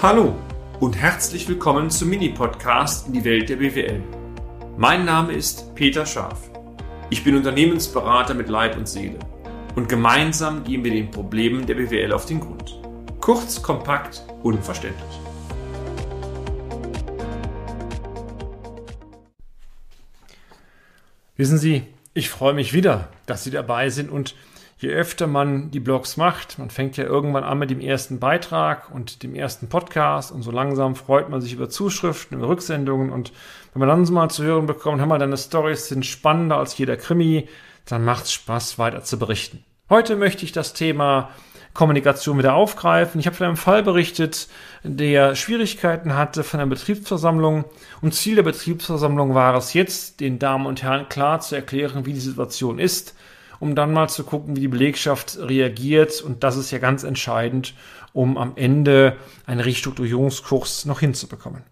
Hallo und herzlich willkommen zum Mini-Podcast in die Welt der BWL. Mein Name ist Peter Scharf. Ich bin Unternehmensberater mit Leib und Seele und gemeinsam gehen wir den Problemen der BWL auf den Grund. Kurz, kompakt, unverständlich. Wissen Sie, ich freue mich wieder, dass Sie dabei sind und je öfter man die Blogs macht, man fängt ja irgendwann an mit dem ersten Beitrag und dem ersten Podcast und so langsam freut man sich über Zuschriften, über Rücksendungen und wenn man dann so mal zu hören bekommt, hör mal, deine Stories sind spannender als jeder Krimi, dann macht es Spaß, weiter zu berichten. Heute möchte ich das Thema Kommunikation wieder aufgreifen. Ich habe von einem Fall berichtet, der Schwierigkeiten hatte von einer Betriebsversammlung. Und Ziel der Betriebsversammlung war es jetzt, den Damen und Herren klar zu erklären, wie die Situation ist um dann mal zu gucken, wie die Belegschaft reagiert. Und das ist ja ganz entscheidend, um am Ende einen Restrukturierungskurs noch hinzubekommen.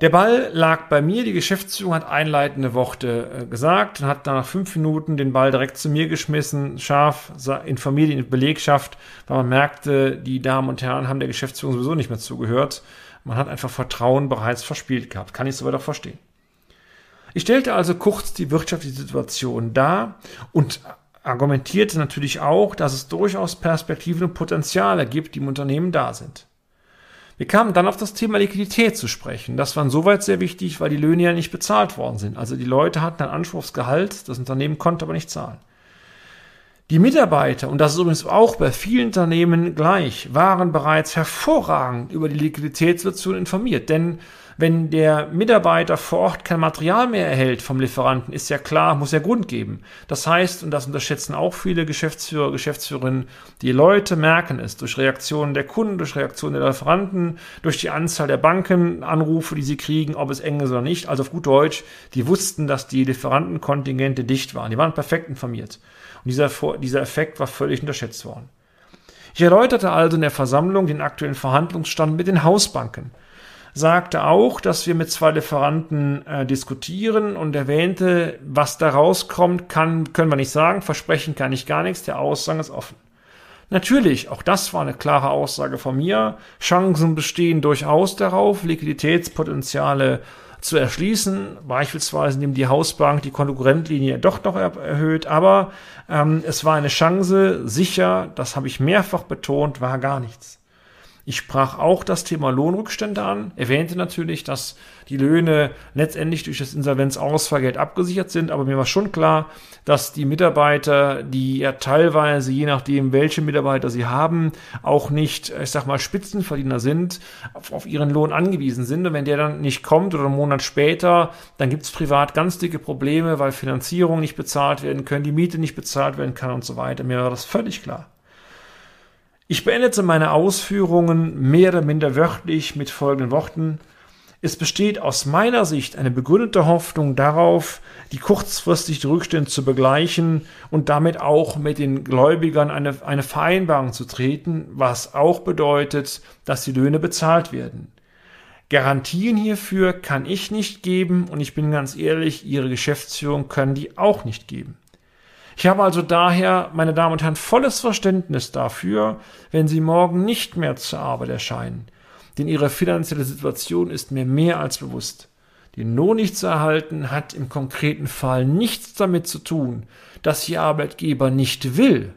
Der Ball lag bei mir, die Geschäftsführung hat einleitende Worte äh, gesagt und hat nach fünf Minuten den Ball direkt zu mir geschmissen, scharf informiert die Belegschaft, weil man merkte, die Damen und Herren haben der Geschäftsführung sowieso nicht mehr zugehört. Man hat einfach Vertrauen bereits verspielt gehabt. Kann ich soweit auch verstehen. Ich stellte also kurz die wirtschaftliche Situation dar und argumentierte natürlich auch, dass es durchaus Perspektiven und Potenziale gibt, die im Unternehmen da sind. Wir kamen dann auf das Thema Liquidität zu sprechen. Das war insoweit sehr wichtig, weil die Löhne ja nicht bezahlt worden sind. Also die Leute hatten ein Anspruchsgehalt, das Unternehmen konnte aber nicht zahlen. Die Mitarbeiter, und das ist übrigens auch bei vielen Unternehmen gleich, waren bereits hervorragend über die Liquiditätssituation informiert, denn wenn der Mitarbeiter vor Ort kein Material mehr erhält vom Lieferanten, ist ja klar, muss ja Grund geben. Das heißt, und das unterschätzen auch viele Geschäftsführer, Geschäftsführerinnen, die Leute merken es durch Reaktionen der Kunden, durch Reaktionen der Lieferanten, durch die Anzahl der Bankenanrufe, die sie kriegen, ob es eng ist oder nicht. Also auf gut Deutsch, die wussten, dass die Lieferantenkontingente dicht waren. Die waren perfekt informiert. Und dieser, dieser Effekt war völlig unterschätzt worden. Ich erläuterte also in der Versammlung den aktuellen Verhandlungsstand mit den Hausbanken sagte auch, dass wir mit zwei Lieferanten äh, diskutieren und erwähnte, was da rauskommt, kann, können wir nicht sagen, versprechen kann ich gar nichts, der Aussang ist offen. Natürlich, auch das war eine klare Aussage von mir. Chancen bestehen durchaus darauf, Liquiditätspotenziale zu erschließen, beispielsweise indem die Hausbank die Konkurrentlinie doch noch erhöht. Aber ähm, es war eine Chance, sicher, das habe ich mehrfach betont, war gar nichts. Ich sprach auch das Thema Lohnrückstände an, erwähnte natürlich, dass die Löhne letztendlich durch das Insolvenzausfallgeld abgesichert sind, aber mir war schon klar, dass die Mitarbeiter, die ja teilweise, je nachdem, welche Mitarbeiter sie haben, auch nicht, ich sag mal, Spitzenverdiener sind, auf, auf ihren Lohn angewiesen sind. Und wenn der dann nicht kommt oder einen Monat später, dann gibt's privat ganz dicke Probleme, weil Finanzierung nicht bezahlt werden können, die Miete nicht bezahlt werden kann und so weiter. Mir war das völlig klar. Ich beendete meine Ausführungen mehr oder minder wörtlich mit folgenden Worten. Es besteht aus meiner Sicht eine begründete Hoffnung darauf, die kurzfristig Rückstände zu begleichen und damit auch mit den Gläubigern eine, eine Vereinbarung zu treten, was auch bedeutet, dass die Löhne bezahlt werden. Garantien hierfür kann ich nicht geben und ich bin ganz ehrlich, Ihre Geschäftsführung kann die auch nicht geben. Ich habe also daher, meine Damen und Herren, volles Verständnis dafür, wenn Sie morgen nicht mehr zur Arbeit erscheinen. Denn Ihre finanzielle Situation ist mir mehr als bewusst. Den Lohn nicht zu erhalten hat im konkreten Fall nichts damit zu tun, dass Ihr Arbeitgeber nicht will.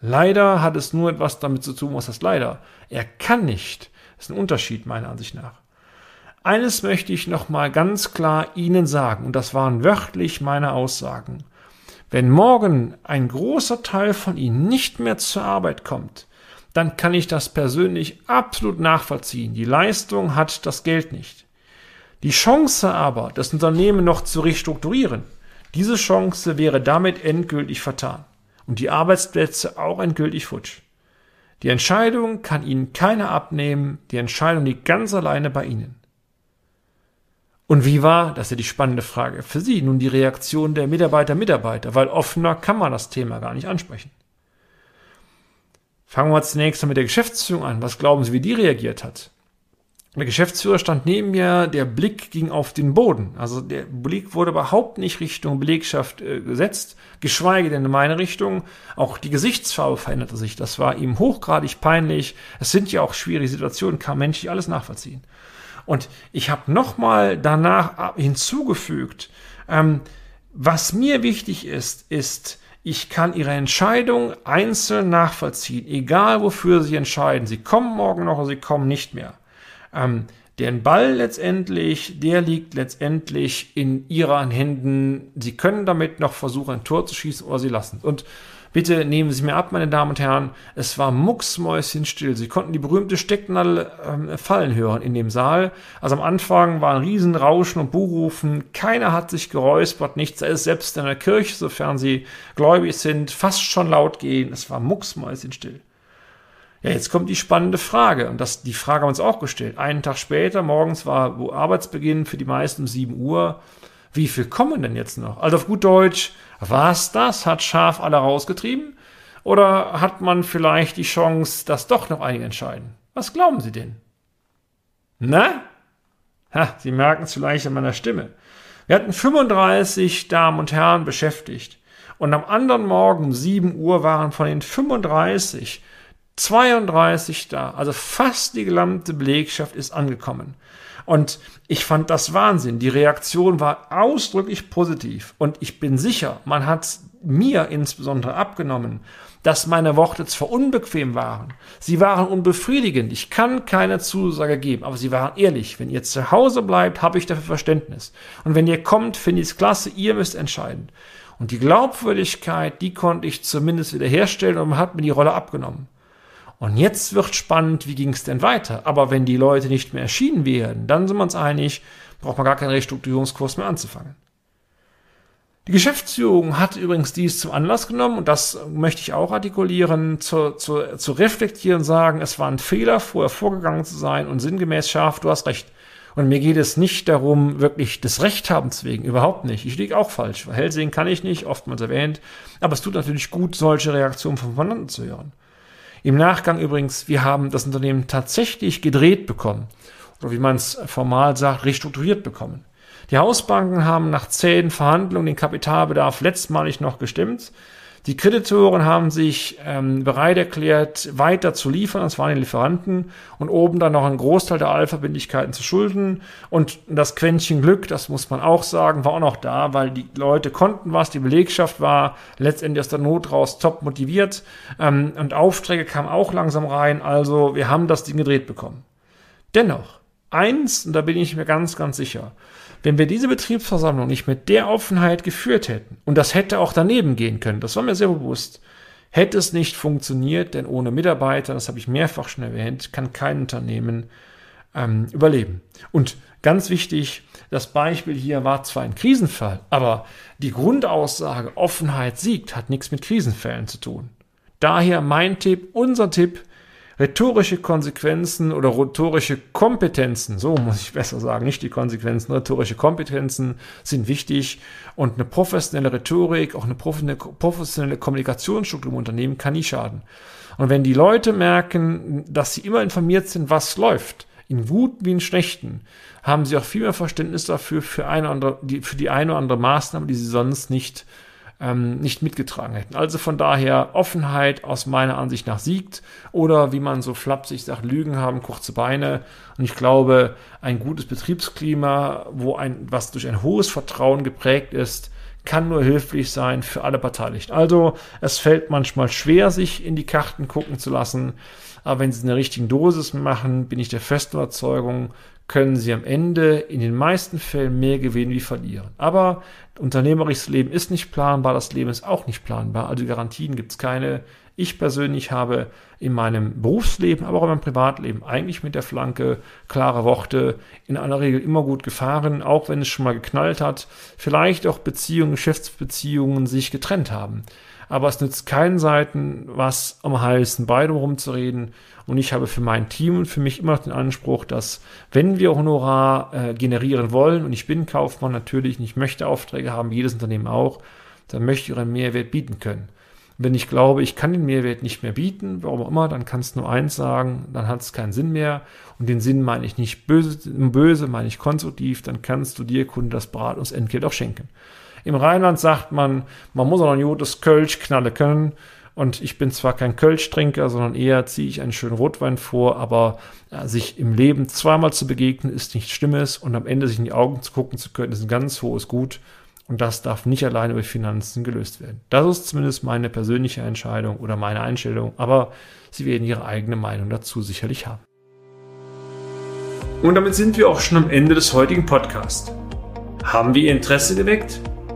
Leider hat es nur etwas damit zu tun, was das leider. Er kann nicht. Das ist ein Unterschied meiner Ansicht nach. Eines möchte ich nochmal ganz klar Ihnen sagen, und das waren wörtlich meine Aussagen. Wenn morgen ein großer Teil von Ihnen nicht mehr zur Arbeit kommt, dann kann ich das persönlich absolut nachvollziehen. Die Leistung hat das Geld nicht. Die Chance aber, das Unternehmen noch zu restrukturieren, diese Chance wäre damit endgültig vertan und die Arbeitsplätze auch endgültig futsch. Die Entscheidung kann Ihnen keiner abnehmen, die Entscheidung liegt ganz alleine bei Ihnen. Und wie war, das ist ja die spannende Frage, für Sie nun die Reaktion der Mitarbeiter, Mitarbeiter, weil offener kann man das Thema gar nicht ansprechen. Fangen wir zunächst mal mit der Geschäftsführung an. Was glauben Sie, wie die reagiert hat? Der Geschäftsführer stand neben mir, der Blick ging auf den Boden. Also der Blick wurde überhaupt nicht Richtung Belegschaft äh, gesetzt, geschweige denn in meine Richtung. Auch die Gesichtsfarbe veränderte sich. Das war ihm hochgradig peinlich. Es sind ja auch schwierige Situationen, kann menschlich alles nachvollziehen. Und ich habe nochmal danach hinzugefügt, ähm, was mir wichtig ist, ist, ich kann Ihre Entscheidung einzeln nachvollziehen, egal wofür Sie entscheiden. Sie kommen morgen noch oder Sie kommen nicht mehr. Ähm, den Ball letztendlich, der liegt letztendlich in Ihren Händen. Sie können damit noch versuchen, ein Tor zu schießen oder Sie lassen. Und Bitte nehmen Sie mir ab, meine Damen und Herren. Es war mucksmäuschenstill. Sie konnten die berühmte Stecknadel ähm, fallen hören in dem Saal. Also am Anfang war ein Riesenrauschen und Buhrufen. Keiner hat sich geräuspert, nichts. Er ist selbst in der Kirche, sofern Sie gläubig sind, fast schon laut gehen. Es war mucksmäuschenstill. Ja, jetzt kommt die spannende Frage. Und das, die Frage haben wir uns auch gestellt. Einen Tag später, morgens war Arbeitsbeginn für die meisten um 7 Uhr. Wie viel kommen denn jetzt noch? Also auf gut Deutsch, was das? Hat Schaf alle rausgetrieben? Oder hat man vielleicht die Chance, dass doch noch einige entscheiden? Was glauben Sie denn? Na? Ha, Sie merken es vielleicht an meiner Stimme. Wir hatten 35 Damen und Herren beschäftigt. Und am anderen Morgen um 7 Uhr waren von den 35 32 da. Also fast die gesamte Belegschaft ist angekommen. Und ich fand das Wahnsinn. Die Reaktion war ausdrücklich positiv. Und ich bin sicher, man hat mir insbesondere abgenommen, dass meine Worte zwar unbequem waren, sie waren unbefriedigend, ich kann keine Zusage geben, aber sie waren ehrlich. Wenn ihr zu Hause bleibt, habe ich dafür Verständnis. Und wenn ihr kommt, finde ich es klasse, ihr müsst entscheiden. Und die Glaubwürdigkeit, die konnte ich zumindest wiederherstellen und man hat mir die Rolle abgenommen. Und jetzt wird spannend, wie ging es denn weiter? Aber wenn die Leute nicht mehr erschienen wären, dann sind wir uns einig, braucht man gar keinen Restrukturierungskurs mehr anzufangen. Die Geschäftsführung hat übrigens dies zum Anlass genommen, und das möchte ich auch artikulieren, zu, zu, zu reflektieren sagen, es war ein Fehler, vorher vorgegangen zu sein und sinngemäß scharf, du hast recht. Und mir geht es nicht darum, wirklich des Rechthabens wegen, überhaupt nicht. Ich liege auch falsch. Hell sehen kann ich nicht, oftmals erwähnt. Aber es tut natürlich gut, solche Reaktionen von Mandanten zu hören. Im Nachgang übrigens, wir haben das Unternehmen tatsächlich gedreht bekommen. Oder wie man es formal sagt, restrukturiert bekommen. Die Hausbanken haben nach zehn Verhandlungen den Kapitalbedarf letztmalig noch gestimmt. Die Kreditoren haben sich ähm, bereit erklärt, weiter zu liefern, das waren die Lieferanten, und oben dann noch einen Großteil der Allverbindlichkeiten zu schulden. Und das Quäntchen Glück, das muss man auch sagen, war auch noch da, weil die Leute konnten was, die Belegschaft war letztendlich aus der Not raus top motiviert ähm, und Aufträge kamen auch langsam rein, also wir haben das Ding gedreht bekommen. Dennoch, eins, und da bin ich mir ganz, ganz sicher, wenn wir diese Betriebsversammlung nicht mit der Offenheit geführt hätten, und das hätte auch daneben gehen können, das war mir sehr bewusst, hätte es nicht funktioniert, denn ohne Mitarbeiter, das habe ich mehrfach schon erwähnt, kann kein Unternehmen ähm, überleben. Und ganz wichtig, das Beispiel hier war zwar ein Krisenfall, aber die Grundaussage Offenheit siegt hat nichts mit Krisenfällen zu tun. Daher mein Tipp, unser Tipp, Rhetorische Konsequenzen oder rhetorische Kompetenzen, so muss ich besser sagen, nicht die Konsequenzen, rhetorische Kompetenzen sind wichtig und eine professionelle Rhetorik, auch eine professionelle Kommunikationsstruktur im Unternehmen kann nie schaden. Und wenn die Leute merken, dass sie immer informiert sind, was läuft, in guten wie in schlechten, haben sie auch viel mehr Verständnis dafür für, eine andere, die, für die eine oder andere Maßnahme, die sie sonst nicht ähm, nicht mitgetragen hätten. Also von daher Offenheit aus meiner Ansicht nach siegt oder wie man so flapsig sagt, Lügen haben kurze Beine. Und ich glaube, ein gutes Betriebsklima, wo ein, was durch ein hohes Vertrauen geprägt ist, kann nur hilflich sein für alle Beteiligten. Also es fällt manchmal schwer, sich in die Karten gucken zu lassen. Aber wenn sie eine richtigen Dosis machen, bin ich der festen Überzeugung, können sie am Ende in den meisten Fällen mehr gewinnen wie verlieren. Aber unternehmerisches Leben ist nicht planbar, das Leben ist auch nicht planbar, also Garantien gibt es keine. Ich persönlich habe in meinem Berufsleben, aber auch in meinem Privatleben eigentlich mit der Flanke klare Worte in aller Regel immer gut gefahren, auch wenn es schon mal geknallt hat, vielleicht auch Beziehungen, Geschäftsbeziehungen sich getrennt haben aber es nützt keinen Seiten was am heißen beide rumzureden. Und ich habe für mein Team und für mich immer noch den Anspruch, dass wenn wir Honorar äh, generieren wollen, und ich bin Kaufmann natürlich, und ich möchte Aufträge haben, jedes Unternehmen auch, dann möchte ich einen Mehrwert bieten können. wenn ich glaube, ich kann den Mehrwert nicht mehr bieten, warum auch immer, dann kannst du nur eins sagen, dann hat es keinen Sinn mehr. Und den Sinn meine ich nicht böse, böse meine ich konstruktiv, dann kannst du dir Kunde das Beratungsentgelt auch schenken. Im Rheinland sagt man, man muss auch noch ein gutes Kölsch knalle können. Und ich bin zwar kein Kölsch-Trinker, sondern eher ziehe ich einen schönen Rotwein vor, aber ja, sich im Leben zweimal zu begegnen, ist nichts Schlimmes und am Ende sich in die Augen zu gucken zu können, ist ein ganz hohes Gut. Und das darf nicht alleine über Finanzen gelöst werden. Das ist zumindest meine persönliche Entscheidung oder meine Einstellung, aber Sie werden Ihre eigene Meinung dazu sicherlich haben. Und damit sind wir auch schon am Ende des heutigen Podcasts. Haben wir Ihr Interesse geweckt?